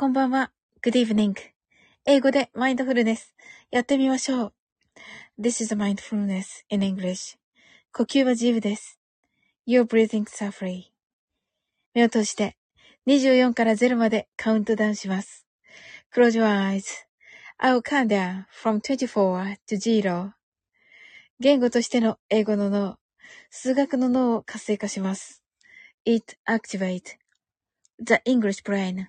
こんばんは。Good evening. 英語でマインドフルネス。やってみましょう。This is mindfulness in English. 呼吸は自由です。You're breathing are free. 目を閉じて24から0までカウントダウンします。Close your eyes. I'll count down from 24 to 0. 言語としての英語の脳、数学の脳を活性化します。It activates the English brain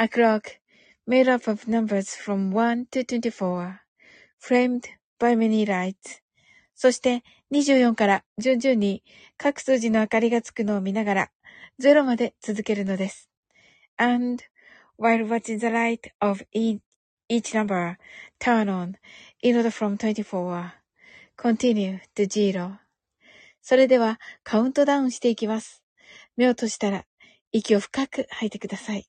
a clock made up of numbers from 1 to 24, framed by many lights. そして24から順々に各数字の明かりがつくのを見ながら0まで続けるのです。And while watching the light of each number turn on in order from 24, continue to zero. それではカウントダウンしていきます。目を閉じたら息を深く吐いてください。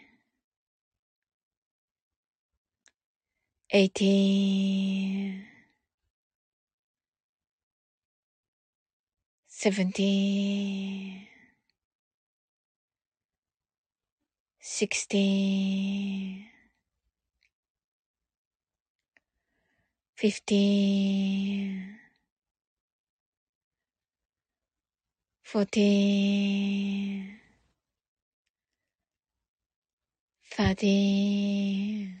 eighteen, seventeen, sixteen, fifteen, fourteen, thirteen,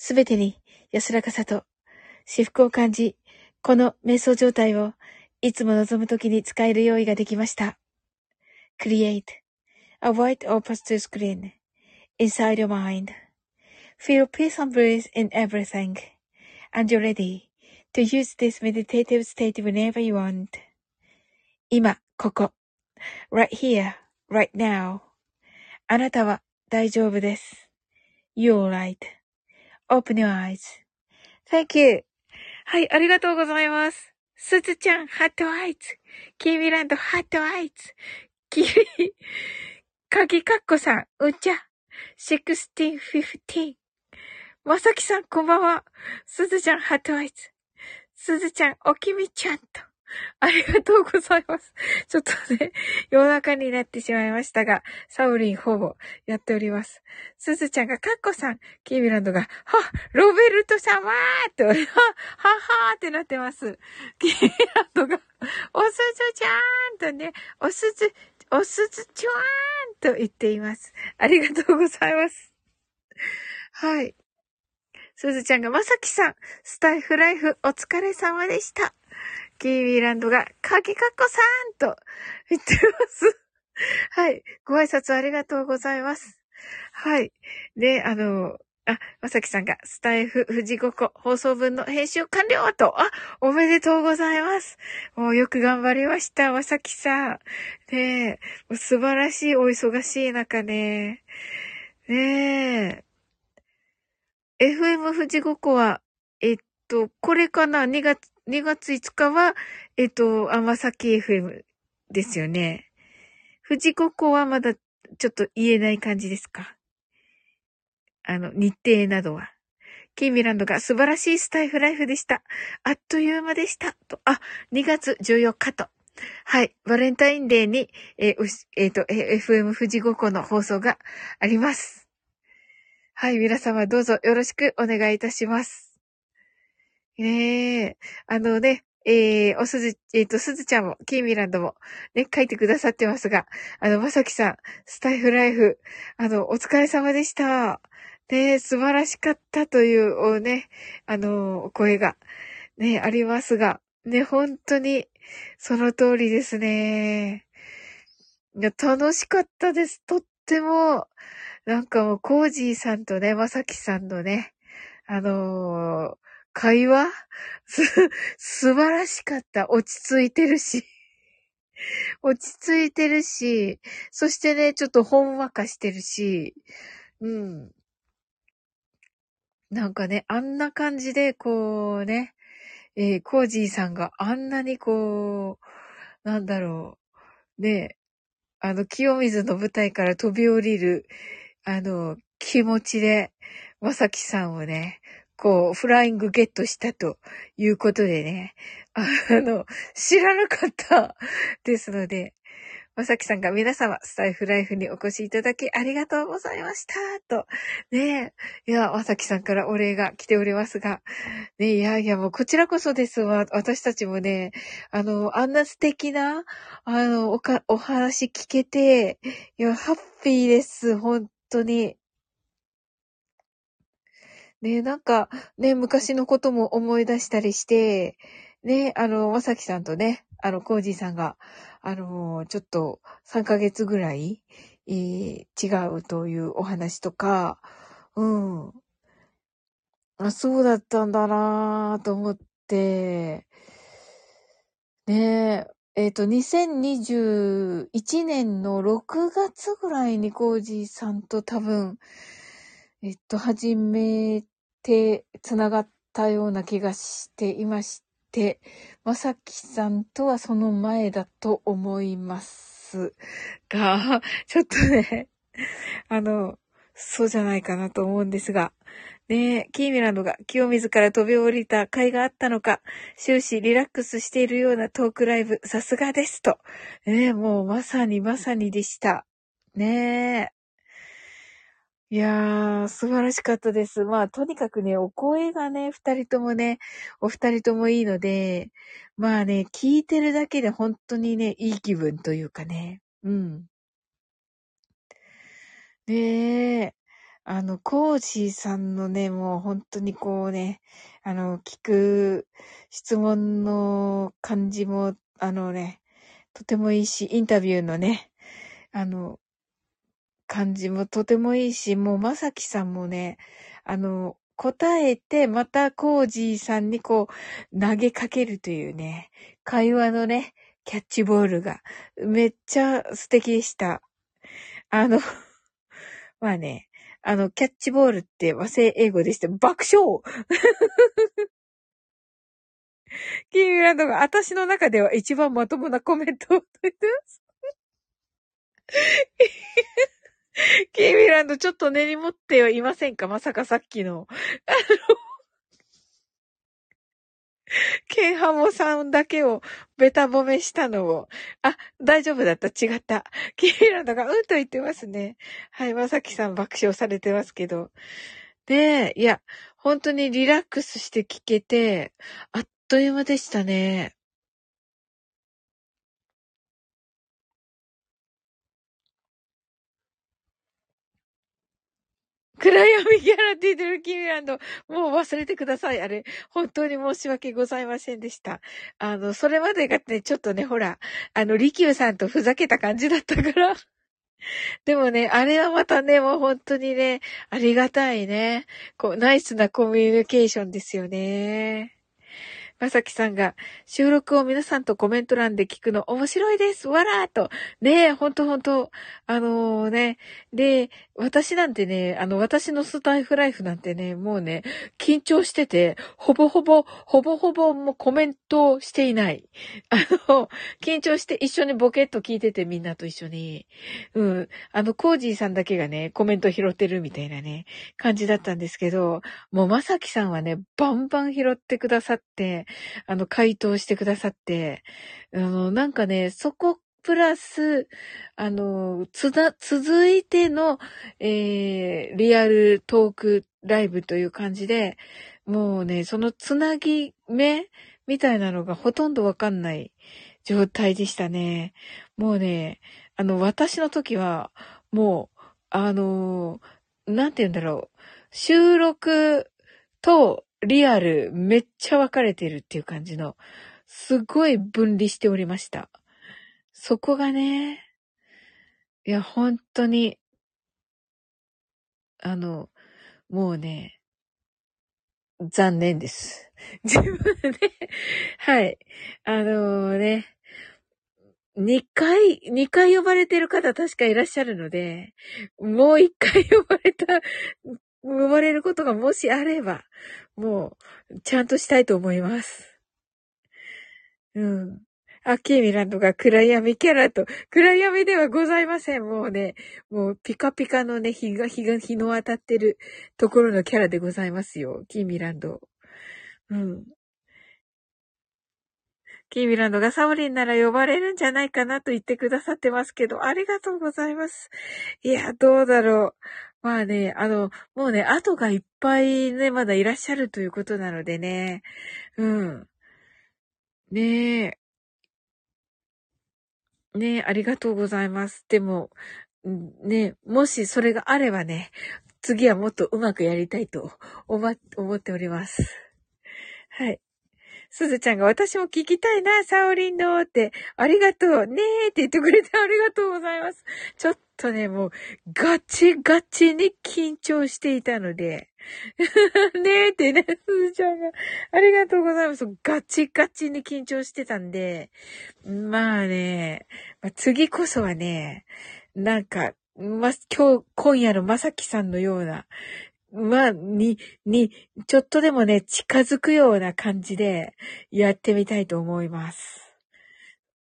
すべてに安らかさと至福を感じ、この瞑想状態をいつも望むときに使える用意ができました。Create a white or pastel screen inside your mind.Feel peace and bliss in everything. And you're ready to use this meditative state whenever you want. 今、ここ。right here, right now. あなたは大丈夫です。You're right. Open your eyes.Thank you. はい、ありがとうございます。すずちゃん、ハットアイズ。キーミランド、ハットアイズ。キリ、かぎかっこさん、うちゃ。1615。まさきさん、こんばんは。すずちゃん、ハットアイズ。すずちゃん、おきみちゃんと。ありがとうございます。ちょっとね、夜中になってしまいましたが、サウリンほぼやっております。すずちゃんが、カッコさん、キービランドが、は、ロベルト様ーと、は、ははーってなってます。キービランドが、おすずちゃーんとね、おすず、おすずちゃーんと言っています。ありがとうございます。はい。すずちゃんが、まさきさん、スタイフライフお疲れ様でした。キーウィーランドが、かきかっこさんと言ってます。はい。ご挨拶ありがとうございます。はい。で、あの、あ、まさきさんが、スタイフ、富士五湖、放送分の編集完了と、あ、おめでとうございます。もうよく頑張りました、まさきさん。ねえ、素晴らしいお忙しい中ね。ねえ。FM 富士五湖は、えっと、これかな ?2 月、2月5日は、えっと、甘崎 FM ですよね。富士五湖はまだちょっと言えない感じですか？あの、日程などは。キーミランドが素晴らしいスタイフライフでした。あっという間でした。と、あ、2月14日と。はい。バレンタインデーに、えー、えっ、ー、と、FM 富士五湖の放送があります。はい。皆様どうぞよろしくお願いいたします。ねえ。あのね、えー、おすず、えっ、と、すずちゃんも、キーミランドも、ね、書いてくださってますが、あの、まさきさん、スタイフライフ、あの、お疲れ様でした。ね、素晴らしかったという、おね、あの、お声が、ね、ありますが、ね、本当に、その通りですね。いや、楽しかったです。とっても、なんかもう、コージーさんとね、まさきさんのね、あのー、会話？す、素晴らしかった。落ち着いてるし。落ち着いてるし、そしてね、ちょっとほんわかしてるし、うん。なんかね、あんな感じで、こうね、えー、コージーさんがあんなにこう、なんだろう、ね、あの、清水の舞台から飛び降りる、あの、気持ちで、まさきさんをね、こう、フライングゲットしたということでね、あの、知らなかったですので、まさきさんが皆様、スタイフライフにお越しいただきありがとうございました。と。ねえ。いや、まさきさんからお礼が来ておりますが。ねいやいや、もうこちらこそですわ。私たちもね、あの、あんな素敵な、あの、おか、お話聞けて、いや、ハッピーです。本当に。ねなんか、ね、昔のことも思い出したりして、ね、あの、まさきさんとね、あの、コージーさんが、あの、ちょっと3ヶ月ぐらい、えー、違うというお話とか、うん。あ、そうだったんだなぁと思って、ねえ、えっ、ー、と、2021年の6月ぐらいにコージーさんと多分、えっと、初めて繋がったような気がしていまして、まさきさんとはその前だと思いますが、ちょっとね、あの、そうじゃないかなと思うんですが、ねえ、キーミランドが清水から飛び降りた甲斐があったのか、終始リラックスしているようなトークライブ、さすがですと。ねえ、もうまさにまさにでした。ねえ。いやー、素晴らしかったです。まあ、とにかくね、お声がね、二人ともね、お二人ともいいので、まあね、聞いてるだけで本当にね、いい気分というかね。うん。ねえ、あの、コージーさんのね、もう本当にこうね、あの、聞く質問の感じも、あのね、とてもいいし、インタビューのね、あの、感じもとてもいいし、もうまさきさんもね、あの、答えて、またコージーさんにこう、投げかけるというね、会話のね、キャッチボールが、めっちゃ素敵でした。あの、まあね、あの、キャッチボールって和製英語でして、爆笑 キーミランドが私の中では一番まともなコメントを言ってます。キーミランドちょっと根に持ってはいませんか？まさかさっきの。あの、ケンハモさんだけをベタ褒めしたのを。あ、大丈夫だった。違った。キーミランドがうんと言ってますね。はい、まさきさん爆笑されてますけど。で、いや、本当にリラックスして聞けて、あっという間でしたね。暗闇キャラって言ってるキミランド、もう忘れてください。あれ、本当に申し訳ございませんでした。あの、それまでがね、ちょっとね、ほら、あの、リキューさんとふざけた感じだったから。でもね、あれはまたね、もう本当にね、ありがたいね。こう、ナイスなコミュニケーションですよね。まさきさんが、収録を皆さんとコメント欄で聞くの面白いですわらーと。ねえ、ほんとほんと。あのー、ね。で、私なんてね、あの、私のスタイフライフなんてね、もうね、緊張してて、ほぼほぼ、ほぼほぼもうコメントしていない。あの、緊張して一緒にボケっと聞いててみんなと一緒に。うん。あの、コージーさんだけがね、コメント拾ってるみたいなね、感じだったんですけど、もうまさきさんはね、バンバン拾ってくださって、あの、回答してくださって、あの、なんかね、そこプラス、あの、つだ、続いての、えー、リアルトークライブという感じで、もうね、そのつなぎ目みたいなのがほとんどわかんない状態でしたね。もうね、あの、私の時は、もう、あの、なんて言うんだろう。収録とリアルめっちゃ分かれてるっていう感じの、すごい分離しておりました。そこがね、いや、本当に、あの、もうね、残念です。自分で、はい。あのー、ね、2回、2回呼ばれてる方確かいらっしゃるので、もう1回呼ばれた呼ばれることがもしあれば、もう、ちゃんとしたいと思います。うん。アキーミランドが暗闇キャラと、暗闇ではございません。もうね、もうピカピカのね、日が、日が、日の当たってるところのキャラでございますよ。キーミランド。うん。キーミランドがサオリンなら呼ばれるんじゃないかなと言ってくださってますけど、ありがとうございます。いや、どうだろう。まあね、あの、もうね、後がいっぱいね、まだいらっしゃるということなのでね。うん。ねえ。ね、ありがとうございます。でも、ねもしそれがあればね、次はもっとうまくやりたいと思っております。はい。すずちゃんが私も聞きたいな、サオリンのって、ありがとう、ねーって言ってくれてありがとうございます。ちょっとね、もう、ガチガチに緊張していたので、ねーってね、すずちゃんが、ありがとうございます。ガチガチに緊張してたんで、まあね、まあ、次こそはね、なんか、ま、今日、今夜のまさきさんのような、まあ、に、に、ちょっとでもね、近づくような感じでやってみたいと思います。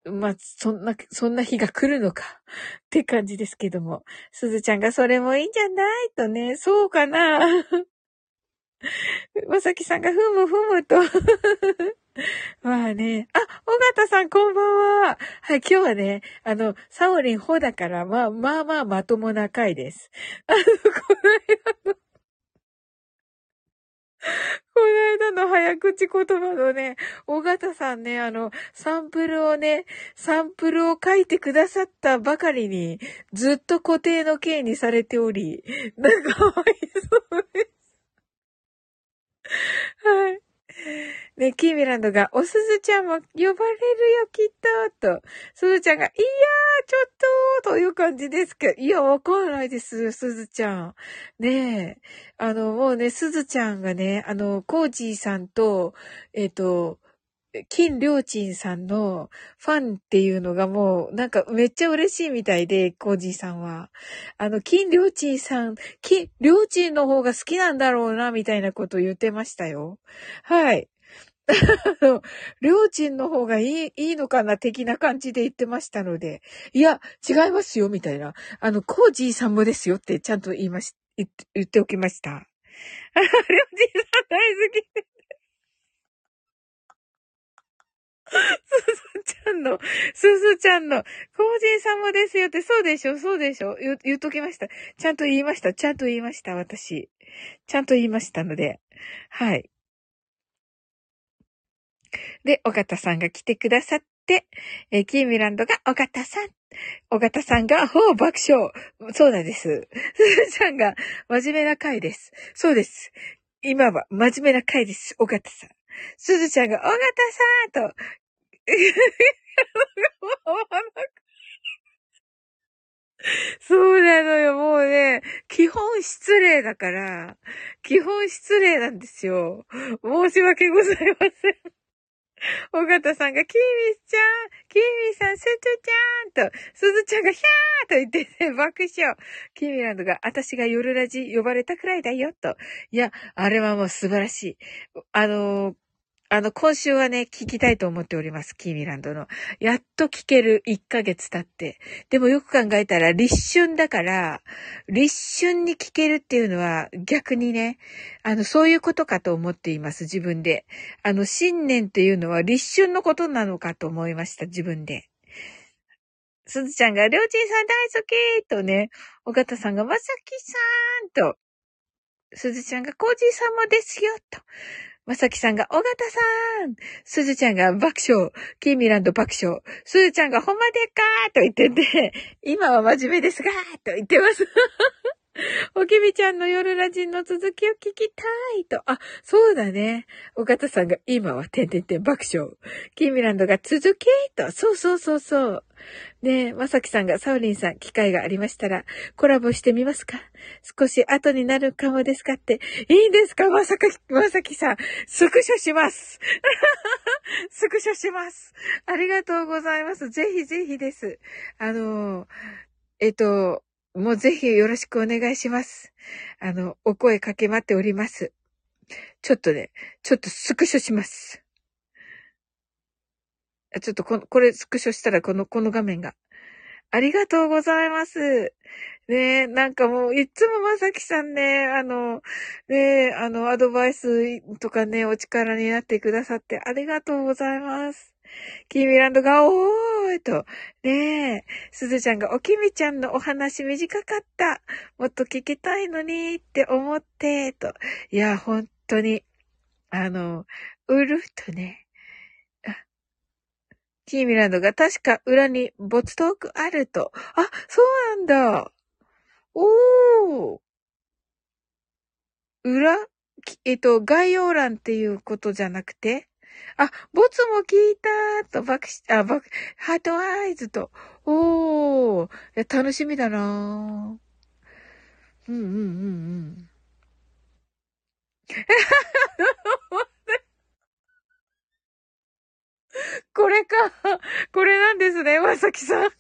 まあ、そんな、そんな日が来るのかって感じですけども。すずちゃんがそれもいいんじゃない？とね、そうかなまさきさんがふむふむとまあね。あ、尾形さんこんばんは。はい、今日はね、あの、サオリンホだから、まあ、まあまあまともな回です。あの、この間のこの間の早口言葉のね、尾形さんね、あの、サンプルをね、サンプルを書いてくださったばかりに、ずっと固定の形にされており、なんかかわいそうです。はい。ね、キーミランドが、おすずちゃんも呼ばれるよ、きっと、と。すずちゃんが、いやー、ちょっと、という感じですけど、いや、わかんないです、すずちゃん。ねえ。あの、もうね、すずちゃんがね、あの、コージーさんと、えっ、ー、と、金良鎮さんのファンっていうのがもうなんかめっちゃ嬉しいみたいで、コージーさんは。あの、金良鎮さん、金、良鎮の方が好きなんだろうな、みたいなこと言ってましたよ。はい。あの、りょうちんの方がいい、いいのかな的な感じで言ってましたので、いや、違いますよ、みたいな。あの、コージーさんもですよってちゃんと言いまし、言って、おきました。りょうちんさん大好き。すずちゃんの、すずちゃんの、コージーさんもですよって、そうでしょ、そうでしょ、言、言っときました。ちゃんと言いました、ちゃんと言いました、私。ちゃんと言いましたので。はい。で、尾形さんが来てくださって。えー、キーミランドが尾形さん。尾形さんが、ほう、爆笑。そうなんです。すずちゃんが、真面目な回です。そうです。今は、真面目な回です。尾形さん。すずちゃんが、尾形さんと、そうなのよ、もうね、基本失礼だから、基本失礼なんですよ。申し訳ございません。尾形さんが、キーミスちゃん、キーミさん、スーちゃんと、すずちゃんが、ヒャーと言ってね、爆笑。キーミランドが、私が夜ラジ呼ばれたくらいだよ、と。いや、あれはもう素晴らしい。あのー、あの、今週はね、聞きたいと思っております。キーミランドの。やっと聞ける1ヶ月経って。でもよく考えたら、立春だから、立春に聞けるっていうのは逆にね、あの、そういうことかと思っています。自分で。あの、新年っていうのは立春のことなのかと思いました。自分で。すずちゃんが、りょうちんさん大好きとね、おかたさんが、まさきさんと、すずちゃんが、こうじさんもですよと。まさきさんが、尾形さんすずちゃんが爆笑。キーミランド爆笑。すずちゃんがほんまでっかーと言ってて、今は真面目ですがーと言ってます。おきみちゃんの夜ラジンの続きを聞きたいと。あ、そうだね。おかたさんが今はてんてんてん爆笑。キーミランドが続きと。そうそうそうそう。ねえ、まさきさんがサウリンさん、機会がありましたら、コラボしてみますか？少し後になるかもですかって。いいんですか？まさか、まさきさん。スクショします。スクショします。ありがとうございます。ぜひぜひです。あの、えっと、もうぜひよろしくお願いします。あの、お声かけ待っております。ちょっとね、ちょっとスクショします。ちょっとこ、これスクショしたらこの、この画面が。ありがとうございます。ねえ、なんかもう、いつもまさきさんね、あの、ねえ、あの、アドバイスとかね、お力になってくださってありがとうございます。キーミランドが、おーいと、ねえ、すずちゃんが、おきみちゃんのお話短かった。もっと聞きたいのにって思って、と。いや、本当に、あの、うるっとね、キーミランドが確か裏にボツトークあると。あ、そうなんだ。おー。裏えっと、概要欄っていうことじゃなくて？あ、ボツも聞いたと、バクシ、あ、バク、ハートアイズと。おー。いや、楽しみだなうんうんうんうん。これか。これなんですね、まさきさん。わ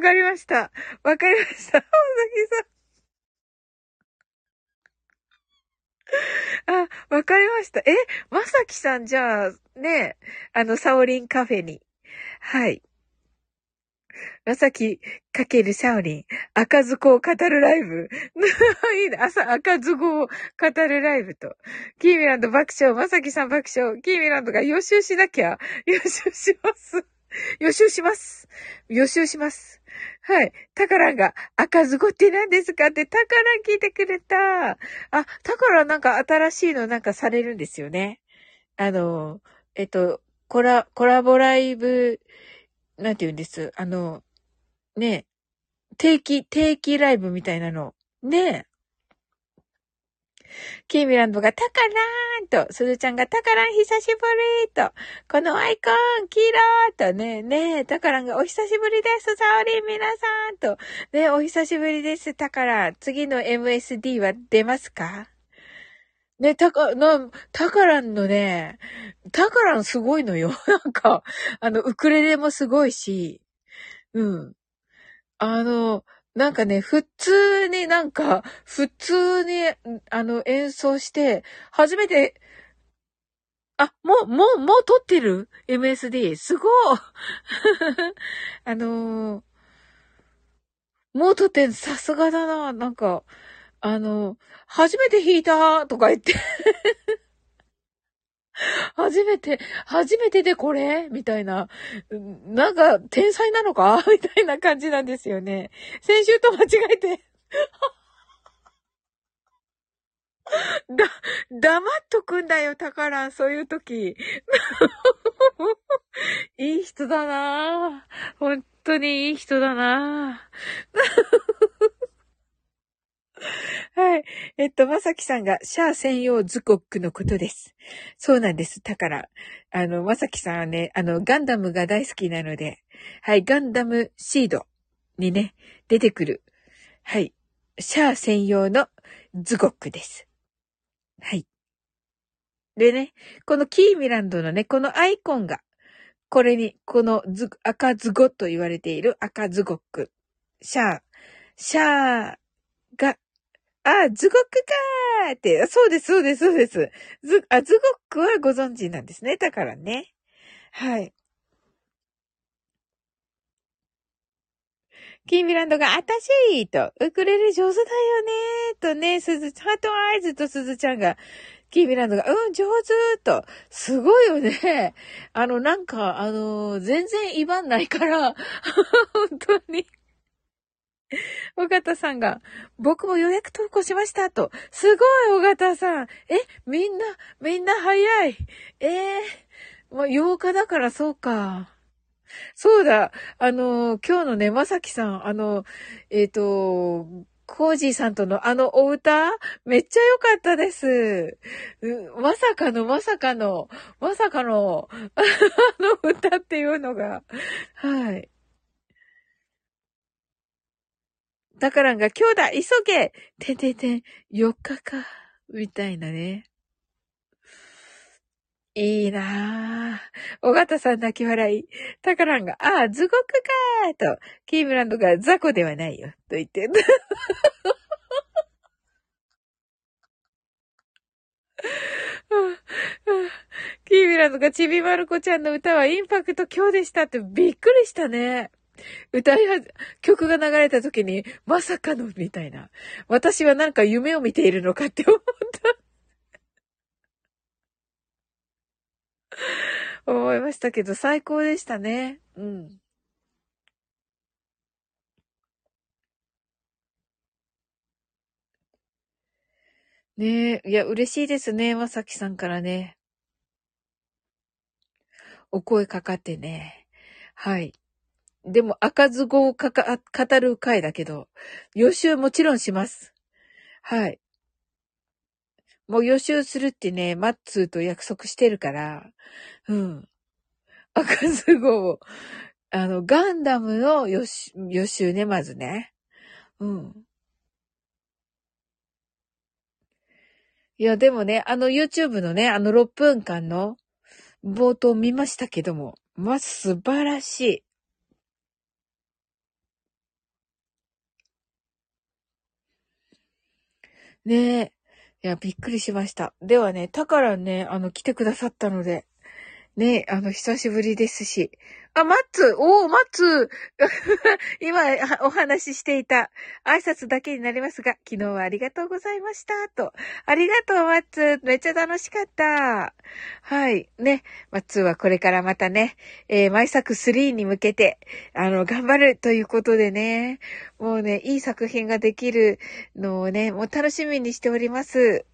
かりました。わかりました。まさきさん。あ、わかりました。え、まさきさん、じゃあ、ね、あの、サオリンカフェに。はい。まさきかけるシャオリン、赤ずこを語るライブ。いいね。朝、赤ずこを語るライブと。キーミランド爆笑、まさきさん爆笑。キーミランドが予習しなきゃ。予習します。予習します。予習します。はい。タカランが、赤ずこって何ですかってタカラン聞いてくれた。あ、タカランなんか新しいのなんかされるんですよね。あの、えっと、コラ、コラボライブ、なんて言うんです。あの、ね定期、定期ライブみたいなの。ねキーミランドがタカラーンと、すずちゃんがタカラン久しぶりと、このアイコン、キラーとね、ねタカランがお久しぶりです、サオリン皆さんと、ねお久しぶりです、タカラン。次の MSD は出ますか？ね、タカ、な、タカランのね、タカランすごいのよ。なんか、あの、ウクレレもすごいし、うん。あの、なんかね、普通になんか、普通に、あの、演奏して、初めて、あ、もう、もう、もう撮ってる ?MSD。すごい あのー、もう撮ってん、さすがだな。なんか、あの、初めて弾いたとか言って 初めて、初めてでこれ？みたいな。なんか、天才なのか？みたいな感じなんですよね。先週と間違えて だ、黙っとくんだよ、タカラン、そういう時。いい人だなぁ。本当にいい人だなぁ。はい。えっと、まさきさんが、シャア専用ズコックのことです。そうなんです。だから、あの、まさきさんはね、あの、ガンダムが大好きなので、はい、ガンダムシードにね、出てくる、はい、シャア専用のズコックです。はい。でね、このキーミランドのね、このアイコンが、これに、このズ、赤ズゴと言われている赤ズゴック。シャー、シャーが、あ、ズゴックかーって、そうです、そうです、そうです。ズ、あ、ズゴックはご存知なんですね。だからね。はい。キーミランドが、あたしーと、ウクレレ上手だよねーとね、すず、ハートアイズとすずちゃんが、キーミランドが、うん、上手と、すごいよね。あの、なんか、あの、全然威張んないから、本当に。尾形さんが、僕も予約投稿しましたと。すごい、尾形さん。え、みんな、みんな早い。ええー、もう8日だからそうか。そうだ、あの、今日のね、まさきさん、あの、えっ、と、コージーさんとのあのお歌めっちゃ良かったです。まさかの、まさかの、まさかの、あの歌っていうのが、はい。だからが、今日だ急げててて、4日か、みたいなね。いいなぁ。尾形さん泣き笑い。タカランが、ああ、ズゴクかーと、キームランドがザコではないよ。と言って。キーミランドがちびまる子ちゃんの歌はインパクト強でしたってびっくりしたね。歌いは、曲が流れた時に、まさかの、みたいな。私はなんか夢を見ているのかって思った。思いましたけど、最高でしたね。うん。ねえ、いや、嬉しいですね、まさきさんからね。お声かかってね。はい。でも、赤ず語をかか、語る回だけど、予習もちろんします。はい。もう予習するってね、マッツーと約束してるから、うん。赤ず語を、あの、ガンダムの予習、予習ね、まずね。うん。いや、でもね、あの YouTube のね、あの6分間の冒頭見ましたけども、まあ、素晴らしい。ねえ。いや、びっくりしました。ではね、たからね、あの、来てくださったので、ね、あの、久しぶりですし。あ、マッツおー、マッツ 今、お話ししていた挨拶だけになりますが、昨日はありがとうございました。と。ありがとう、マッツめっちゃ楽しかった。はい。ね。マッツはこれからまたね、えー、毎作3に向けて、あの、頑張るということでね、もうね、いい作品ができるのをね、もう楽しみにしております。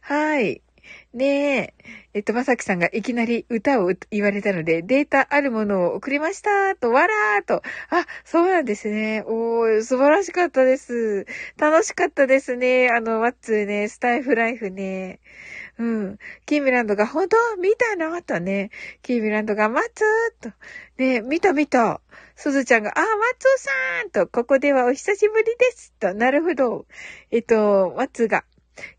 はい。ねえ。えっと、まさきさんがいきなり歌を言われたので、データあるものを送りましたと、わらーと。あ、そうなんですね。おー、素晴らしかったです。楽しかったですね。あの、ワッツーね、スタイフライフね。うん。キーミランドが、本当？見たのとね。キーミランドが、マッツーと。ね見た見た。すずちゃんが、あ、マッツーさんと、ここではお久しぶりです。と、なるほど。えっと、マッツーが、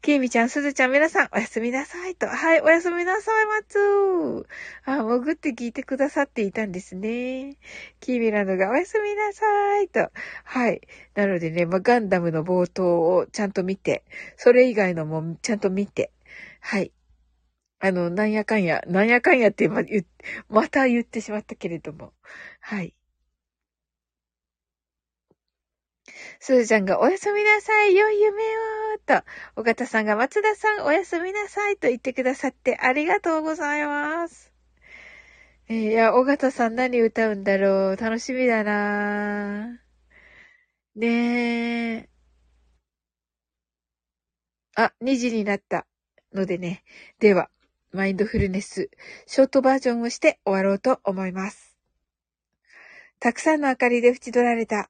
きーみちゃん、すずちゃん、皆さん、おやすみなさいと。はい、おやすみなさい、まつー。あ、潜って聞いてくださっていたんですね。キーミランドが、おやすみなさいと。はい。なのでね、まあ、ガンダムの冒頭をちゃんと見て、それ以外のもちゃんと見て、はい。あの、なんやかんや、なんやかんやってま、また言ってしまったけれども、はい。すずちゃんがおやすみなさい、良い夢をと、尾形さんが松田さんおやすみなさいと言ってくださってありがとうございます。いや、尾形さん何歌うんだろう楽しみだなねえ。あ、2時になったのでね。では、マインドフルネス、ショートバージョンをして終わろうと思います。たくさんの明かりで縁取られた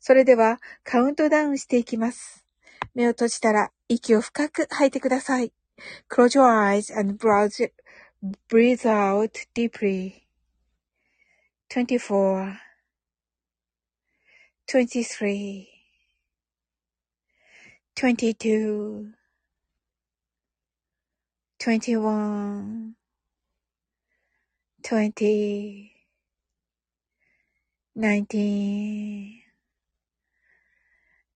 それではカウントダウンしていきます。目を閉じたら息を深く吐いてください。Close your eyes and breathe out deeply. 24 23 22 twenty-one, twenty, nineteen,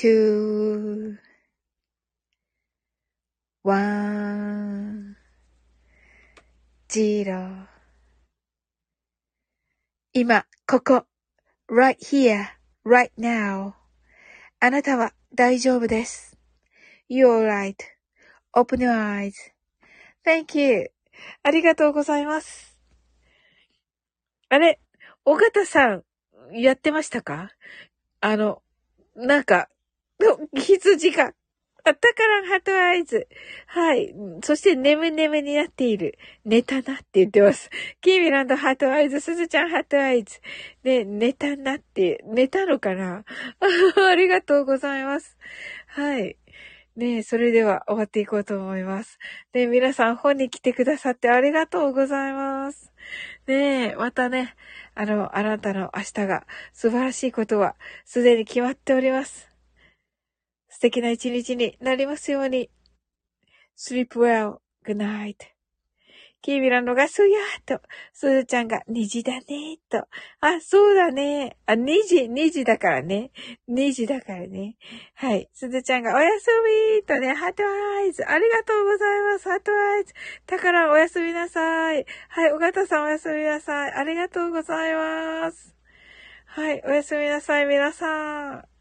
two, one, zero 今、ここ、right here, right now あなたは大丈夫です。You're right. Open your eyes.Thank you. ありがとうございます。あれ、尾形さん、やってましたかあの、なんか、の羊が、あったからハートアイズ。はい。そして、眠眠になっている。寝たなって言ってます。キーミランド heart eyes、すずちゃん heart eyes。で、寝たなって、寝たのかな？ありがとうございます。はい。ねそれでは終わっていこうと思います。ね皆さん本に来てくださってありがとうございます。ねまたね、あの、あなたの明日が素晴らしいことはすでに決まっております。素敵な一日になりますように。sleep well, good night. キービラのがすやーと、すずちゃんが虹だねーと。あ、そうだねーあ、虹、虹だからね。虹だからね。はい。すずちゃんがおやすみーとね、 heart eyes。ありがとうございます。 heart eyes。だからおやすみなさい。はい。尾形さんおやすみなさい。ありがとうございます。はい。おやすみなさい、皆さん。